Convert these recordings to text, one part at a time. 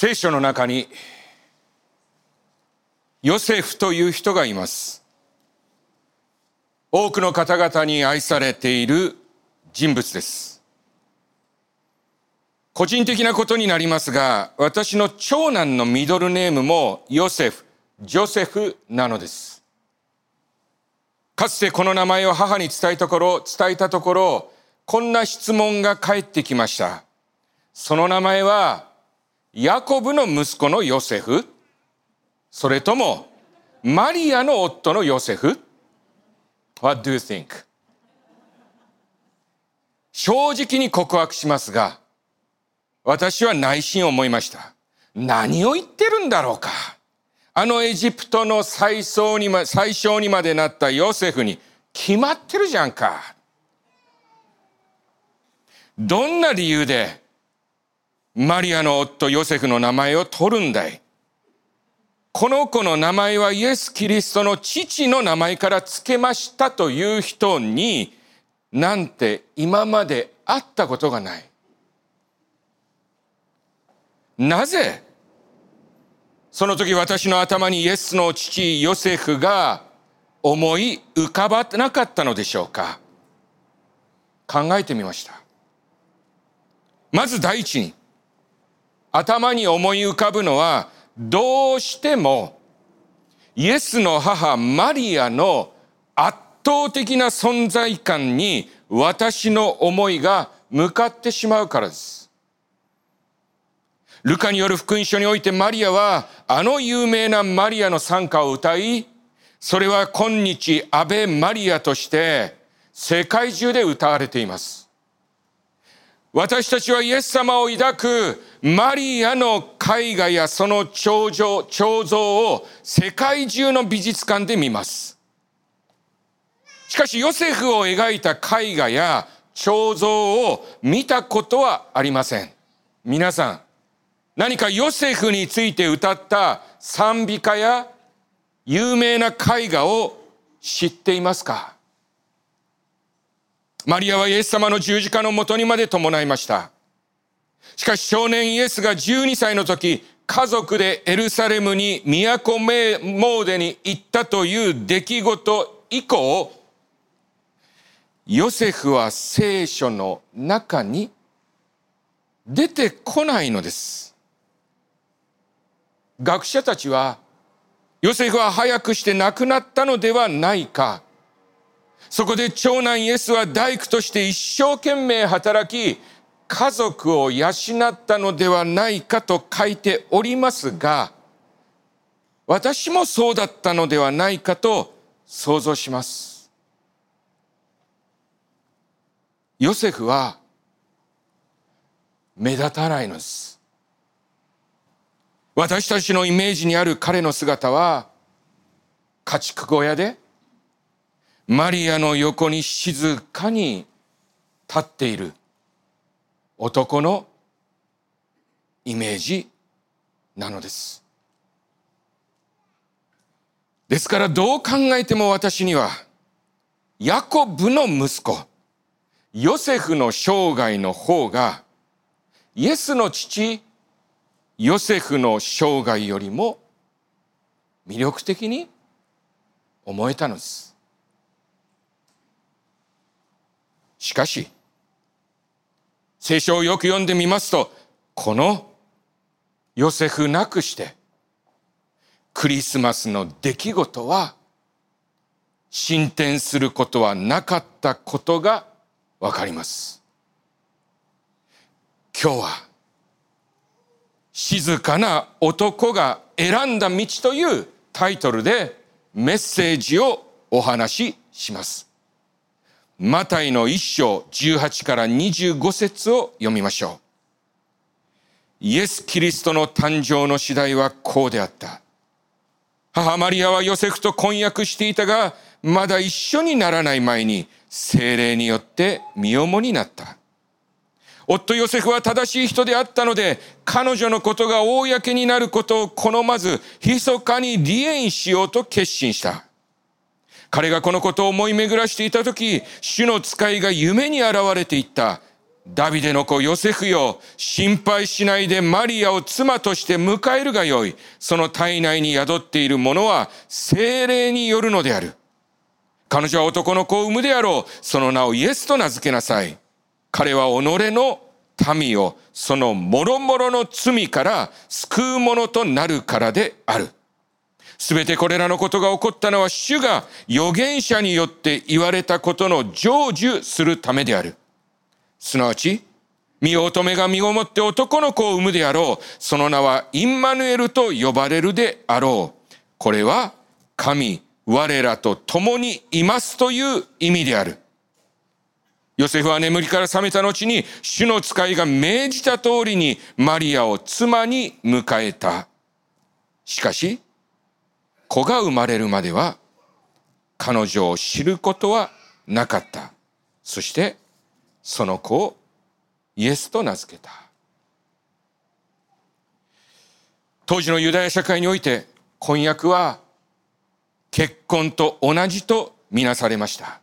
聖書の中にヨセフという人がいます。多くの方々に愛されている人物です。個人的なことになりますが、私の長男のミドルネームもヨセフ、ジョセフなのです。かつてこの名前を母に伝えたところ、伝えたところ、こんな質問が返ってきました。その名前は、ヤコブの息子のヨセフそれとも、マリアの夫のヨセフ ?What do you think? 正直に告白しますが、私は内心思いました。何を言ってるんだろうか。あのエジプトの最初にま最小にまでなったヨセフに決まってるじゃんか。どんな理由でマリアの夫ヨセフの名前を取るんだいこの子の名前はイエス・キリストの父の名前から付けましたという人になんて今まで会ったことがない。なぜその時私の頭にイエスの父ヨセフが思い浮かばなかったのでしょうか考えてみました。まず第一に頭に思い浮かぶのはどうしてもイエスの母マリアの圧倒的な存在感に私の思いが向かってしまうからです。ルカによる福音書においてマリアはあの有名なマリアの賛歌を歌い、それは今日アベマリアとして世界中で歌われています。私たちはイエス様を抱くマリアの絵画やその彫像彫像を世界中の美術館で見ます。しかしヨセフを描いた絵画や彫像を見たことはありません。皆さん、何かヨセフについて歌った賛美歌や有名な絵画を知っていますか？マリアはイエス様の十字架のもとにまで伴いました。しかし少年イエスが12歳の時、家族でエルサレムに都モーデに行ったという出来事以降、ヨセフは聖書の中に出てこないのです。学者たちは、ヨセフは早くして亡くなったのではないか。そこで長男イエスは大工として一生懸命働き、家族を養ったのではないかと書いておりますが、私もそうだったのではないかと想像します。ヨセフは目立たないのです。私たちのイメージにある彼の姿は、家畜小屋で、マリアの横に静かに立っている男のイメージなのです。ですからどう考えても私には、ヤコブの息子、ヨセフの生涯の方が、イエスの父、ヨセフの生涯よりも魅力的に思えたのです。しかし、聖書をよく読んでみますと、このヨセフなくして、クリスマスの出来事は進展することはなかったことがわかります。今日は静かな男が選んだ道というタイトルでメッセージをお話しします。マタイの一章18から25節を読みましょう。イエス・キリストの誕生の次第はこうであった。母マリアはヨセフと婚約していたが、まだ一緒にならない前に精霊によって身重になった。夫ヨセフは正しい人であったので、彼女のことが公になることを好まず、密かに離縁しようと決心した。彼がこのことを思い巡らしていたとき、主の使いが夢に現れていった。ダビデの子ヨセフよ、心配しないでマリアを妻として迎えるがよい。その体内に宿っているものは精霊によるのである。彼女は男の子を産むであろう。その名をイエスと名付けなさい。彼は己の民をその諸々の罪から救うものとなるからである。すべてこれらのことが起こったのは主が預言者によって言われたことの成就するためである。すなわち、身乙女が身ごもって男の子を産むであろう。その名はインマヌエルと呼ばれるであろう。これは神、我らと共にいますという意味である。ヨセフは眠りから覚めた後に、主の使いが命じた通りにマリアを妻に迎えた。しかし、子が生まれるまでは、彼女を知ることはなかった。そして、その子をイエスと名付けた。当時のユダヤ社会において婚約は結婚と同じとみなされました。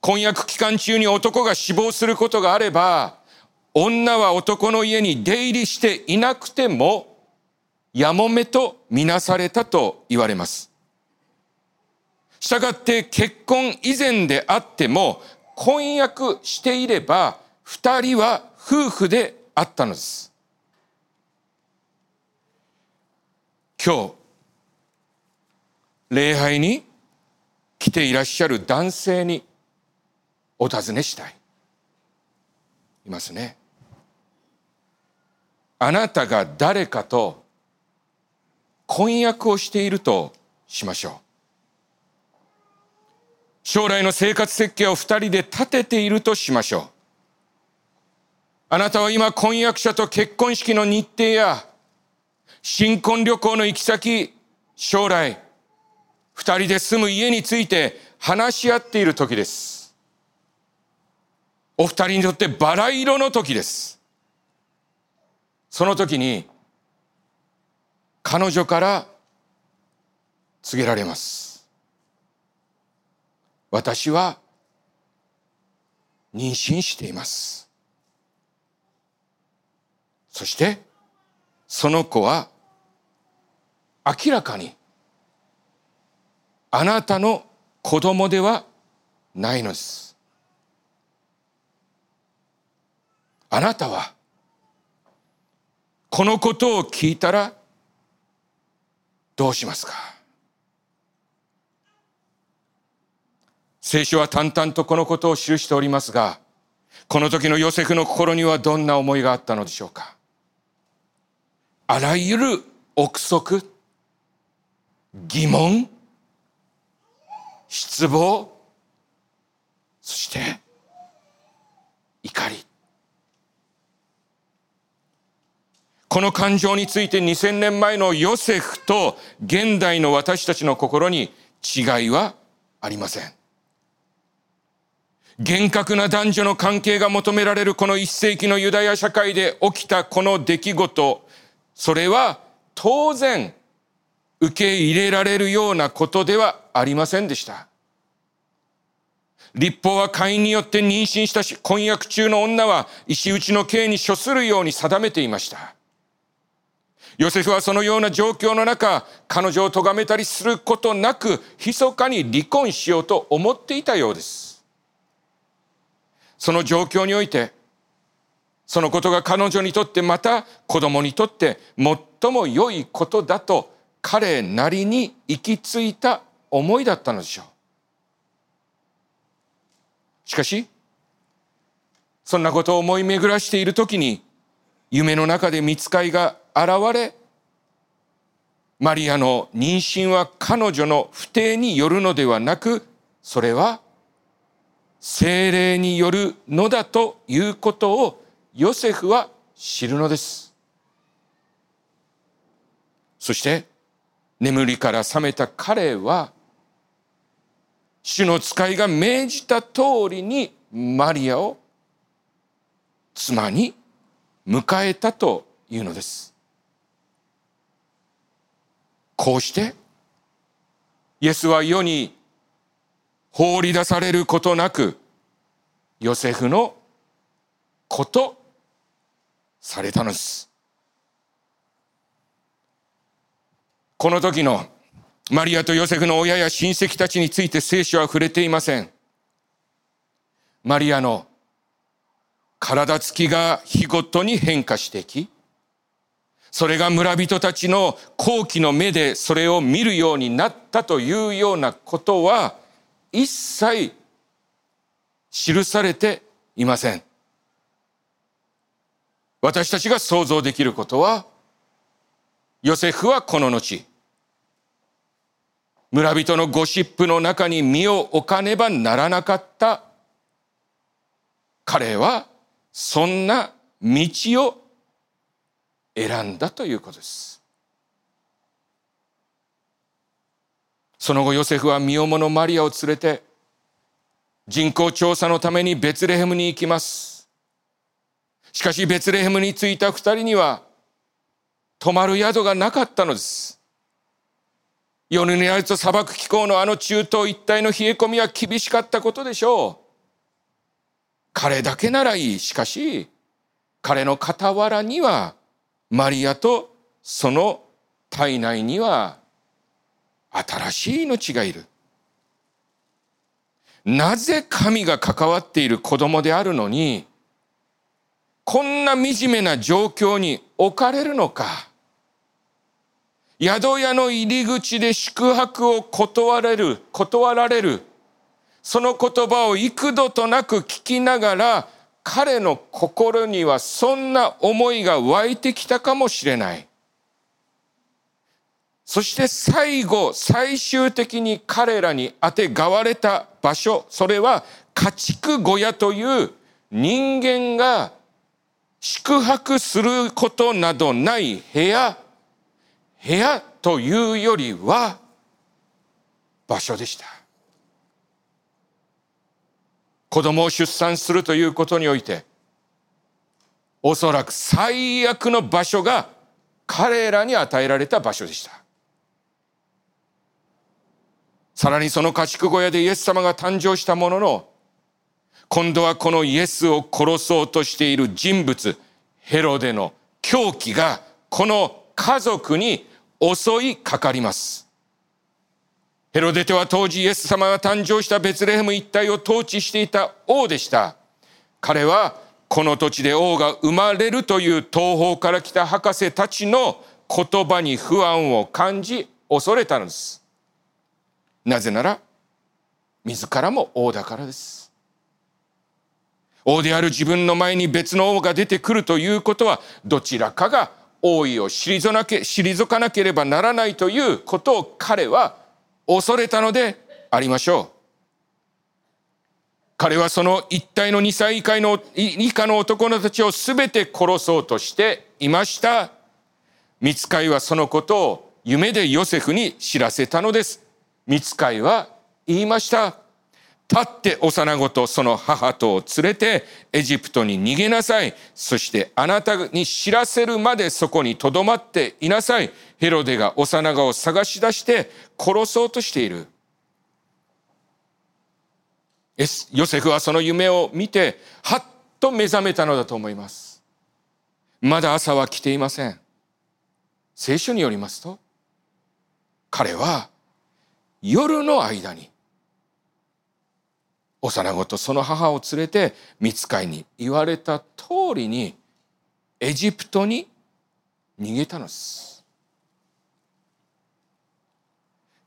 婚約期間中に男が死亡することがあれば、女は男の家に出入りしていなくても、やもめとみなされたと言われます。したがって結婚以前であっても、婚約していれば、二人は夫婦であったのです。今日、礼拝に来ていらっしゃる男性にお尋ねしたい。いますね。あなたが誰かと婚約をしているとしましょう。将来の生活設計を二人で立てているとしましょう。あなたは今婚約者と結婚式の日程や新婚旅行の行き先、将来、二人で住む家について話し合っている時です。お二人にとってバラ色の時です。その時に彼女から告げられます。私は妊娠しています。そしてその子は明らかにあなたの子供ではないのです。あなたはこのことを聞いたらどうしますか？聖書は淡々とこのことを記しておりますが、この時のヨセフの心にはどんな思いがあったのでしょうか？あらゆる憶測、疑問、失望、そして怒り。この感情について2000年前のヨセフと現代の私たちの心に違いはありません。厳格な男女の関係が求められるこの一世紀のユダヤ社会で起きたこの出来事、それは当然受け入れられるようなことではありませんでした。立法は会員によって妊娠したし、婚約中の女は石打ちの刑に処するように定めていました。ヨセフはそのような状況の中、彼女を咎めたりすることなく、密かに離婚しようと思っていたようです。その状況において、そのことが彼女にとってまた子供にとって最も良いことだと彼なりに行き着いた思いだったのでしょう。しかし、そんなことを思い巡らしているときに、夢の中で見つかいが現れ、マリアの妊娠は彼女の不定によるのではなく、それは精霊によるのだということをヨセフは知るのです。そして眠りから覚めた彼は主の使いが命じた通りにマリアを妻に迎えたというのです。こうして？イエスは世に放り出されることなく、ヨセフのことされたのです。この時のマリアとヨセフの親や親戚たちについて聖書は触れていません。マリアの体つきが日ごとに変化してきそれが村人たちの好奇の目でそれを見るようになったというようなことは一切記されていません。私たちが想像できることは、ヨセフはこの後、村人のゴシップの中に身を置かねばならなかった彼はそんな道を選んだということです。その後ヨセフは身重のマリアを連れて人口調査のためにベツレヘムに行きます。しかしベツレヘムに着いた二人には泊まる宿がなかったのです。夜になると砂漠気候のあの中東一帯の冷え込みは厳しかったことでしょう。彼だけならいい。しかし、彼の傍らにはマリアとその体内には新しい命がいる。なぜ神が関わっている子供であるのに、こんな惨めな状況に置かれるのか。宿屋の入り口で宿泊を断れる、断られる。その言葉を幾度となく聞きながら、彼の心にはそんな思いが湧いてきたかもしれない。そして最後、最終的に彼らにあてがわれた場所、それは家畜小屋という人間が宿泊することなどない部屋、部屋というよりは場所でした。子供を出産するということにおいて、おそらく最悪の場所が彼らに与えられた場所でした。さらにその家畜小屋でイエス様が誕生したものの、今度はこのイエスを殺そうとしている人物、ヘロデの狂気がこの家族に襲いかかります。ヘロデテは当時イエス様が誕生したベツレヘム一帯を統治していた王でした。彼はこの土地で王が生まれるという東方から来た博士たちの言葉に不安を感じ恐れたのです。なぜなら自らも王だからです。王である自分の前に別の王が出てくるということはどちらかが王位を退かなければならないということを彼は恐れたのでありましょう。彼はその一体の2歳以下の以下の男のたちを全て殺そうとしていました。見つかいはそのことを夢でヨセフに知らせたのです。見つかいは言いました。立って幼子とその母とを連れてエジプトに逃げなさい。そしてあなたに知らせるまでそこに留まっていなさい。ヘロデが幼子を探し出して殺そうとしている。ヨセフはその夢を見て、はっと目覚めたのだと思います。まだ朝は来ていません。聖書によりますと、彼は夜の間に幼子とその母を連れて見つかいに言われた通りにエジプトに逃げたのです。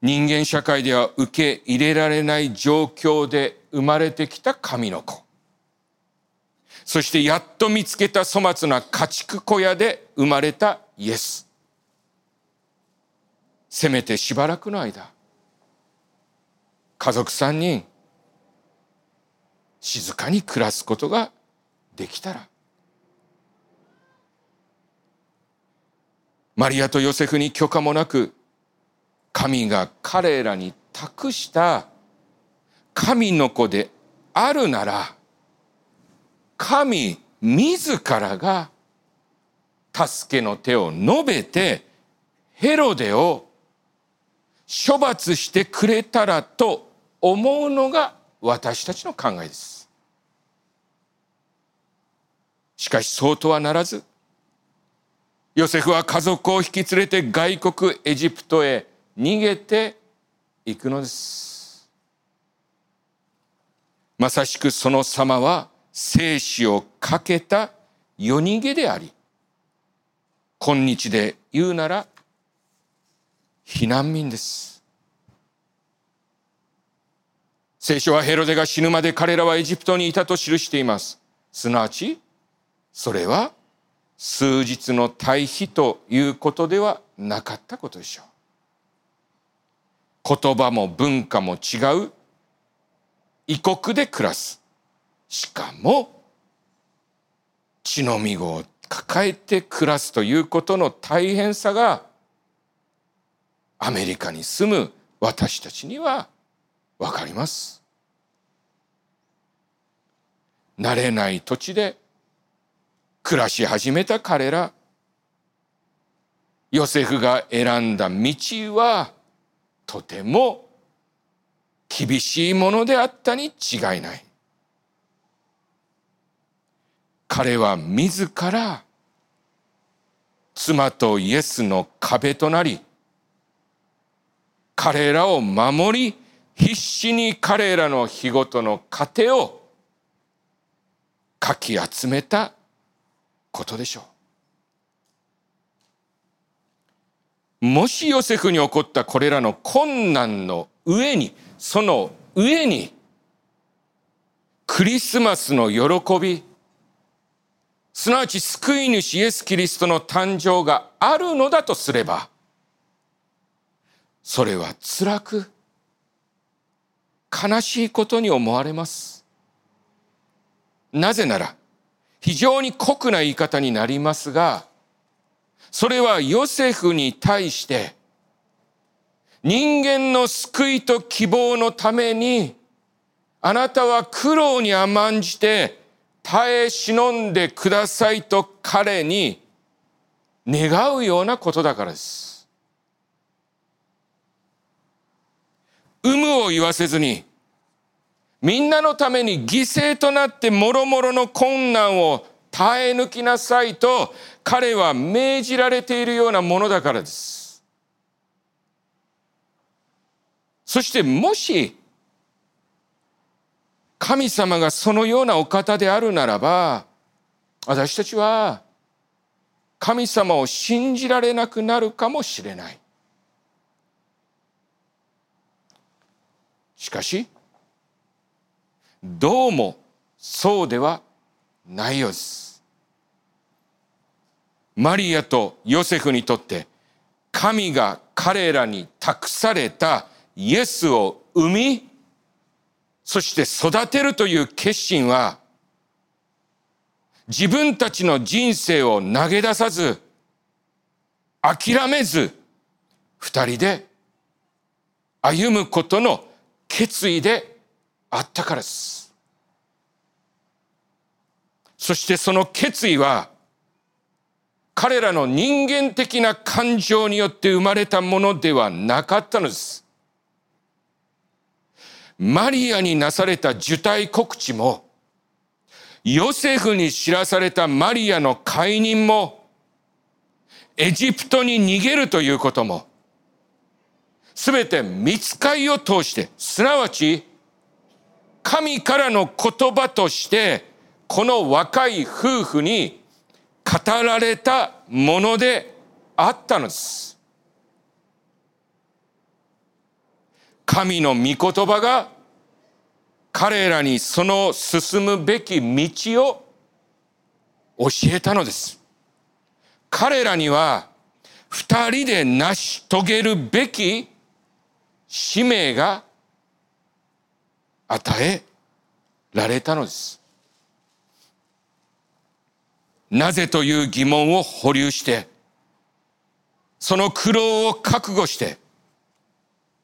人間社会では受け入れられない状況で生まれてきた神の子。そしてやっと見つけた粗末な家畜小屋で生まれたイエス。せめてしばらくの間、家族三人、静かに暮らすことができたら。マリアとヨセフに許可もなく神が彼らに託した神の子であるなら神自らが助けの手を述べてヘロデを処罰してくれたらと思うのが私たちの考えです。しかしそうとはならず、ヨセフは家族を引き連れて外国エジプトへ逃げていくのです。まさしくその様は生死をかけた夜逃げであり、今日で言うなら避難民です。聖書はヘロデが死ぬまで彼らはエジプトにいたと記しています。すなわち、それは数日の対比ということではなかったことでしょう。言葉も文化も違う異国で暮らす。しかも血のみ子を抱えて暮らすということの大変さがアメリカに住む私たちにはわかります。慣れない土地で暮らし始めた彼らヨセフが選んだ道はとても厳しいものであったに違いない彼は自ら妻とイエスの壁となり彼らを守り必死に彼らの日ごとの糧をかき集めたことでしょう。もしヨセフに起こったこれらの困難の上に、その上に、クリスマスの喜び、すなわち救い主イエス・キリストの誕生があるのだとすれば、それは辛く、悲しいことに思われます。なぜなら、非常に酷な言い方になりますが、それはヨセフに対して、人間の救いと希望のために、あなたは苦労に甘んじて耐え忍んでくださいと彼に願うようなことだからです。有無を言わせずに、みんなのために犠牲となってもろもろの困難を耐え抜きなさいと彼は命じられているようなものだからです。そしてもし神様がそのようなお方であるならば私たちは神様を信じられなくなるかもしれない。しかしどうもそうではないようです。マリアとヨセフにとって神が彼らに託されたイエスを生み、そして育てるという決心は自分たちの人生を投げ出さず、諦めず、二人で歩むことの決意であったからです。そしてその決意は、彼らの人間的な感情によって生まれたものではなかったのです。マリアになされた受胎告知も、ヨセフに知らされたマリアの解任も、エジプトに逃げるということも、すべて見つかりを通して、すなわち、神からの言葉として、この若い夫婦に語られたものであったのです。神の御言葉が彼らにその進むべき道を教えたのです。彼らには二人で成し遂げるべき使命が与えられたのです。なぜという疑問を保留して、その苦労を覚悟して、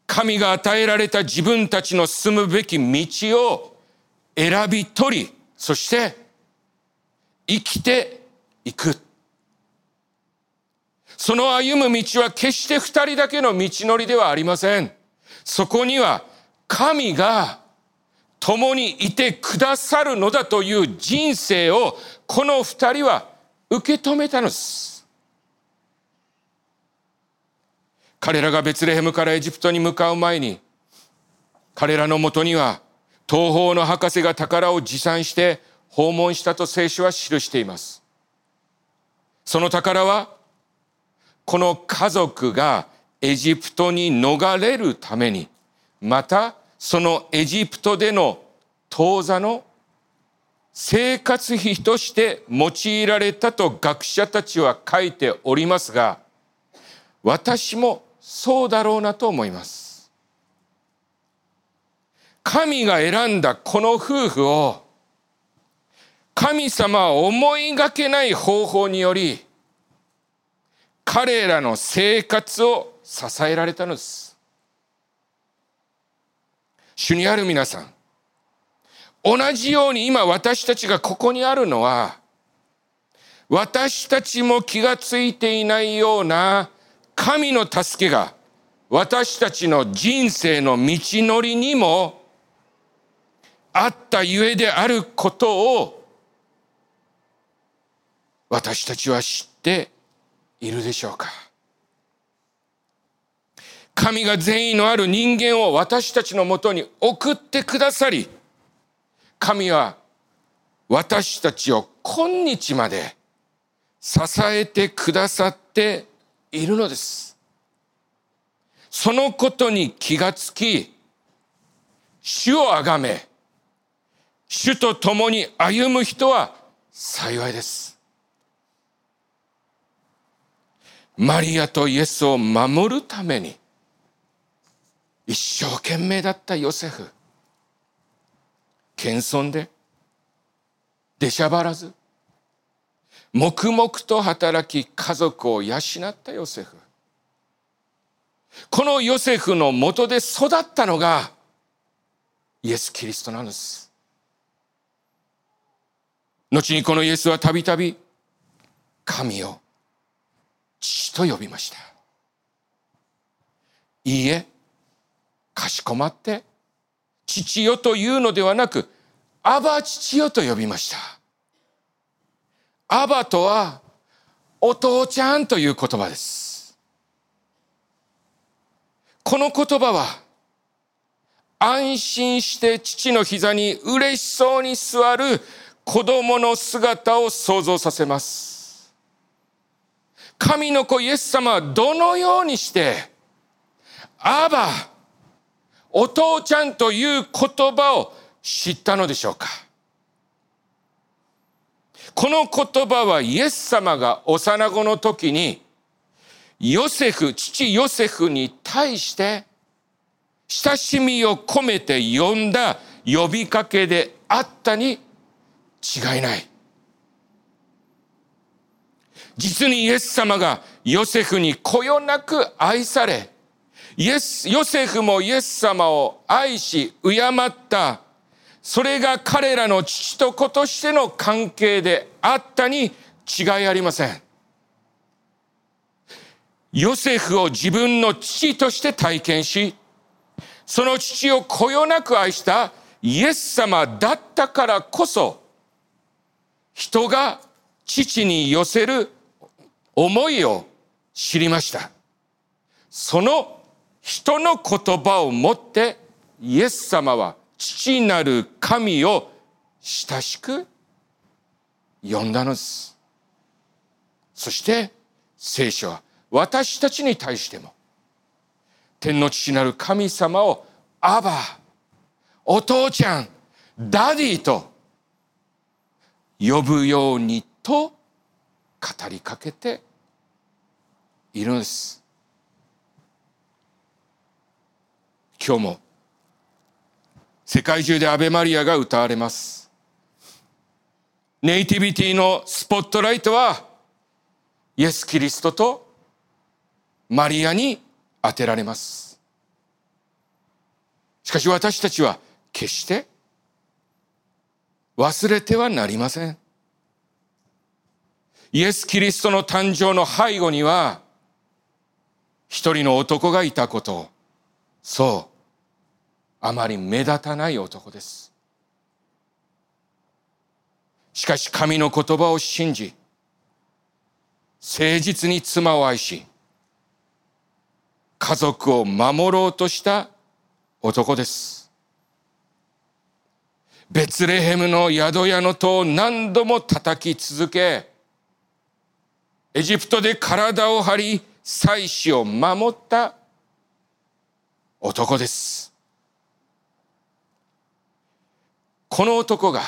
神が与えられた自分たちの進むべき道を選び取り、そして生きていく。その歩む道は決して二人だけの道のりではありません。そこには神が共にいてくださるのだという人生をこの二人は受け止めたのです。彼らがベツレヘムからエジプトに向かう前に彼らのもとには東方の博士が宝を持参して訪問したと聖書は記しています。その宝はこの家族がエジプトに逃れるためにまたそのエジプトでの当座の生活費として用いられたと学者たちは書いておりますが、私もそうだろうなと思います。神が選んだこの夫婦を神様は思いがけない方法により彼らの生活を支えられたのです。主にある皆さん、同じように今私たちがここにあるのは、私たちも気がついていないような神の助けが私たちの人生の道のりにもあったゆえであることを私たちは知っているでしょうか神が善意のある人間を私たちのもとに送ってくださり、神は私たちを今日まで支えてくださっているのです。そのことに気がつき、主をあがめ、主と共に歩む人は幸いです。マリアとイエスを守るために、一生懸命だったヨセフ。謙遜で出しゃばらず黙々と働き家族を養ったヨセフ。このヨセフのもとで育ったのがイエス・キリストなんです。後にこのイエスはたびたび神を父と呼びました。いいえかしこまって、父よというのではなく、アバ父よと呼びました。アバとは、お父ちゃんという言葉です。この言葉は、安心して父の膝に嬉しそうに座る子供の姿を想像させます。神の子イエス様はどのようにして、アバ、お父ちゃんという言葉を知ったのでしょうか？この言葉はイエス様が幼子の時にヨセフ、父ヨセフに対して親しみを込めて呼んだ呼びかけであったに違いない。実にイエス様がヨセフにこよなく愛され、イエス、ヨセフもイエス様を愛し、敬った、それが彼らの父と子としての関係であったに違いありません。ヨセフを自分の父として体験し、その父をこよなく愛したイエス様だったからこそ、人が父に寄せる思いを知りました。その人の言葉をもってイエス様は父なる神を親しく呼んだのです。そして聖書は私たちに対しても天の父なる神様をアバ、お父ちゃん、 daddy と呼ぶようにと語りかけているのです。今日も世界中でアベマリアが歌われます。ネイティビティのスポットライトはイエス・キリストとマリアに当てられます。しかし私たちは決して忘れてはなりません。イエス・キリストの誕生の背後には一人の男がいたこと、そう、あまり目立たない男です。しかし神の言葉を信じ、誠実に妻を愛し、家族を守ろうとした男です。ベツレヘムの宿屋の戸を何度も叩き続け、エジプトで体を張り、妻子を守った男です。この男が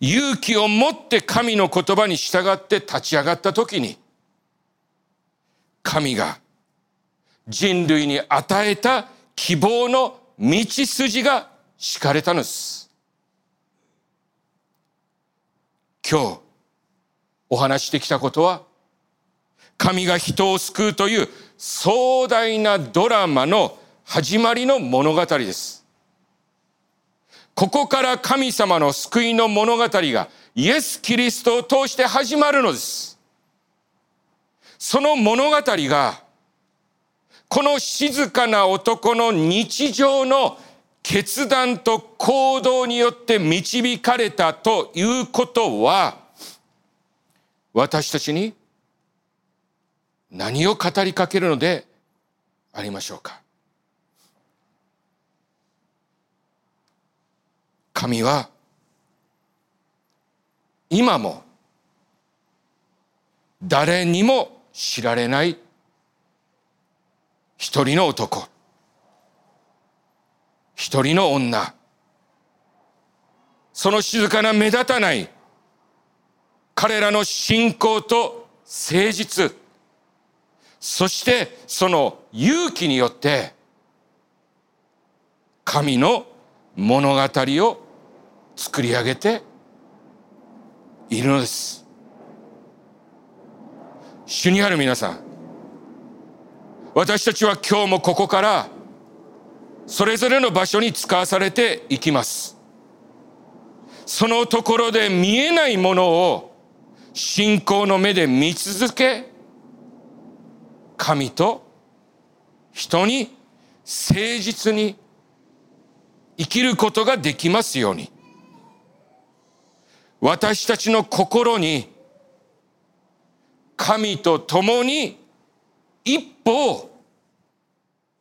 勇気を持って神の言葉に従って立ち上がった時に、神が人類に与えた希望の道筋が敷かれたのです。今日お話してきたことは、神が人を救うという壮大なドラマの始まりの物語です。ここから神様の救いの物語がイエス・キリストを通して始まるのです。その物語がこの静かな男の日常の決断と行動によって導かれたということは、私たちに何を語りかけるのでありましょうか？神は今も誰にも知られない一人の男、一人の女、その静かな目立たない彼らの信仰と誠実、そしてその勇気によって神の物語を作り上げているのです。主にある皆さん、私たちは今日もここからそれぞれの場所に使わされていきます。そのところで見えないものを信仰の目で見続け、神と人に誠実に生きることができますように。私たちの心に神と共に一歩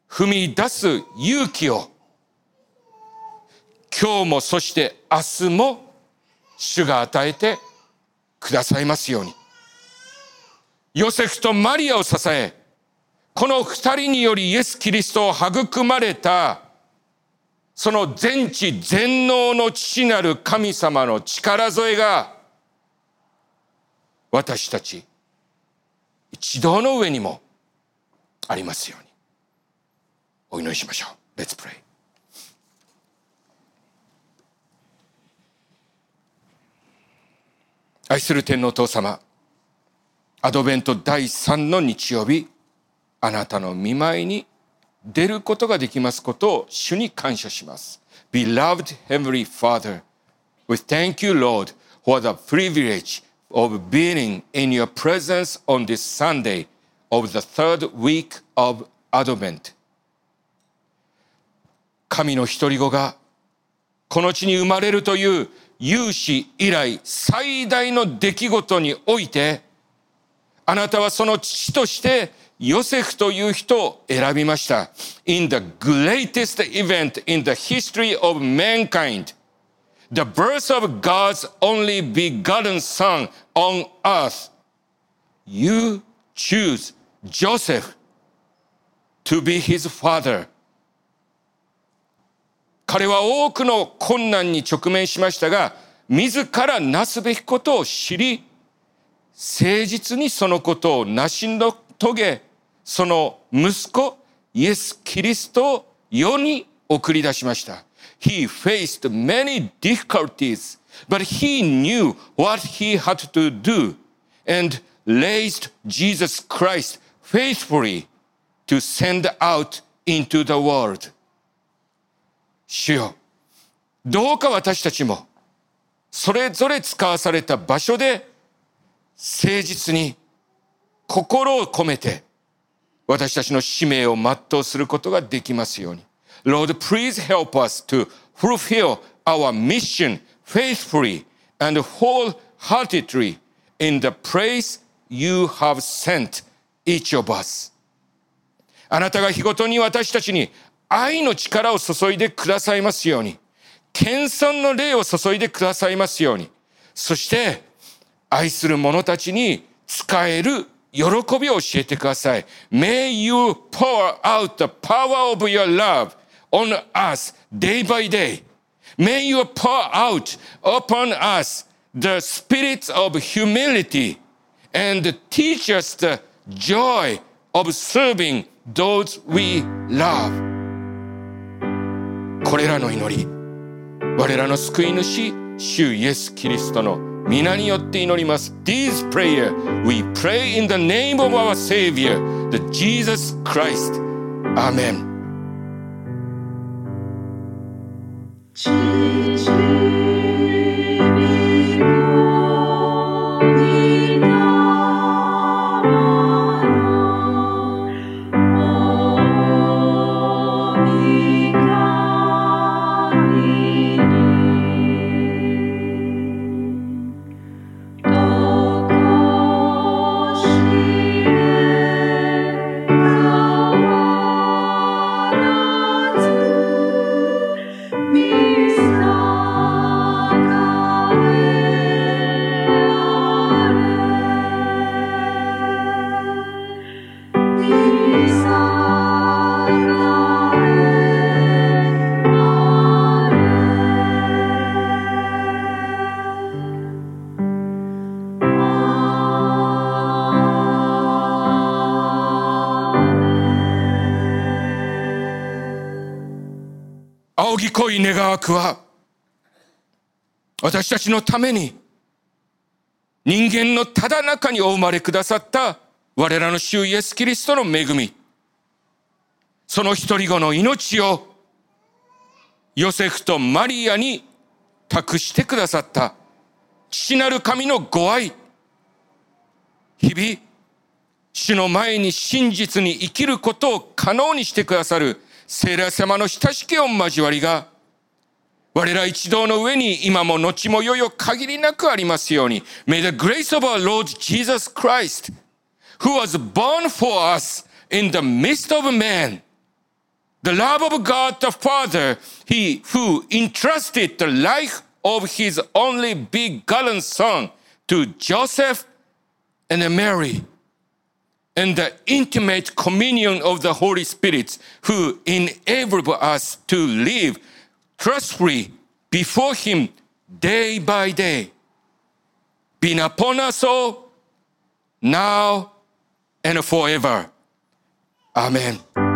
踏み出す勇気を今日もそして明日も主が与えてくださいますように。ヨセフとマリアを支え、この二人によりイエス・キリストを育まれた、その全知全能の父なる神様の力添えが、私たち一同の上にもありますように。お祈りしましょう。Let's pray. 愛する天皇父様、アドベント第3の日曜日、あなたの見舞いに出ることができますことを主に感謝します。Beloved Heavenly Father, we thank you, Lord, for the privilege of being in your presence on this Sunday of the third week of Advent. 神の独り子がこの地に生まれるという有史以来最大の出来事においてあなたはその父としてヨセフという人を選びました。In the greatest event in the history of mankind, the birth of God's only begotten son on earth, you choose Joseph to be his father. 彼は多くの困難に直面しましたが、自らなすべきことを知り、誠実にそのことを成し遂げ、その息子、イエス・キリストを世に送り出しました。He faced many difficulties, but he knew what he had to do and raised Jesus Christ faithfully to send out into the world. 主よ、どうか私たちも、それぞれ使わされた場所で、誠実に心を込めて、私たちの使命を全うすることができますように。Lord, please help us to fulfill our mission faithfully and wholeheartedly in the place you have sent each of us. あなたが日ごとに私たちに愛の力を注いでくださいますように、謙遜の霊を注いでくださいますように、そして愛する者たちに使える喜びを教えてください。May you pour out the power of your love on us day by day. May you pour out upon us the spirit of humility and teach us the joy of serving those we love. これらの祈り、我らの救い主、主イエス・キリストの 皆によって祈ります。This prayer we pray in the name of our Savior, the Jesus Christ. Amen. 仰 ぎ恋願わくは私たちのために人間のただ中にお生まれくださった我らの主イエス・キリストの恵み。その一人子の命をヨセフとマリアに託してくださった。父なる神のご愛。日々主の前に真実に生きることを可能にしてくださる。聖霊様の親しき御交わりが、我ら一同の上に今も後もよよ限りなくありますように。May the grace of our Lord Jesus Christ, who was born for us in the midst of man, the love of God the Father, he who entrusted the life of his only begotten son to Joseph and Mary, and the intimate communion of the Holy Spirit who enable us to live trustfully before Him day by day. Being upon us all, now and forever. Amen.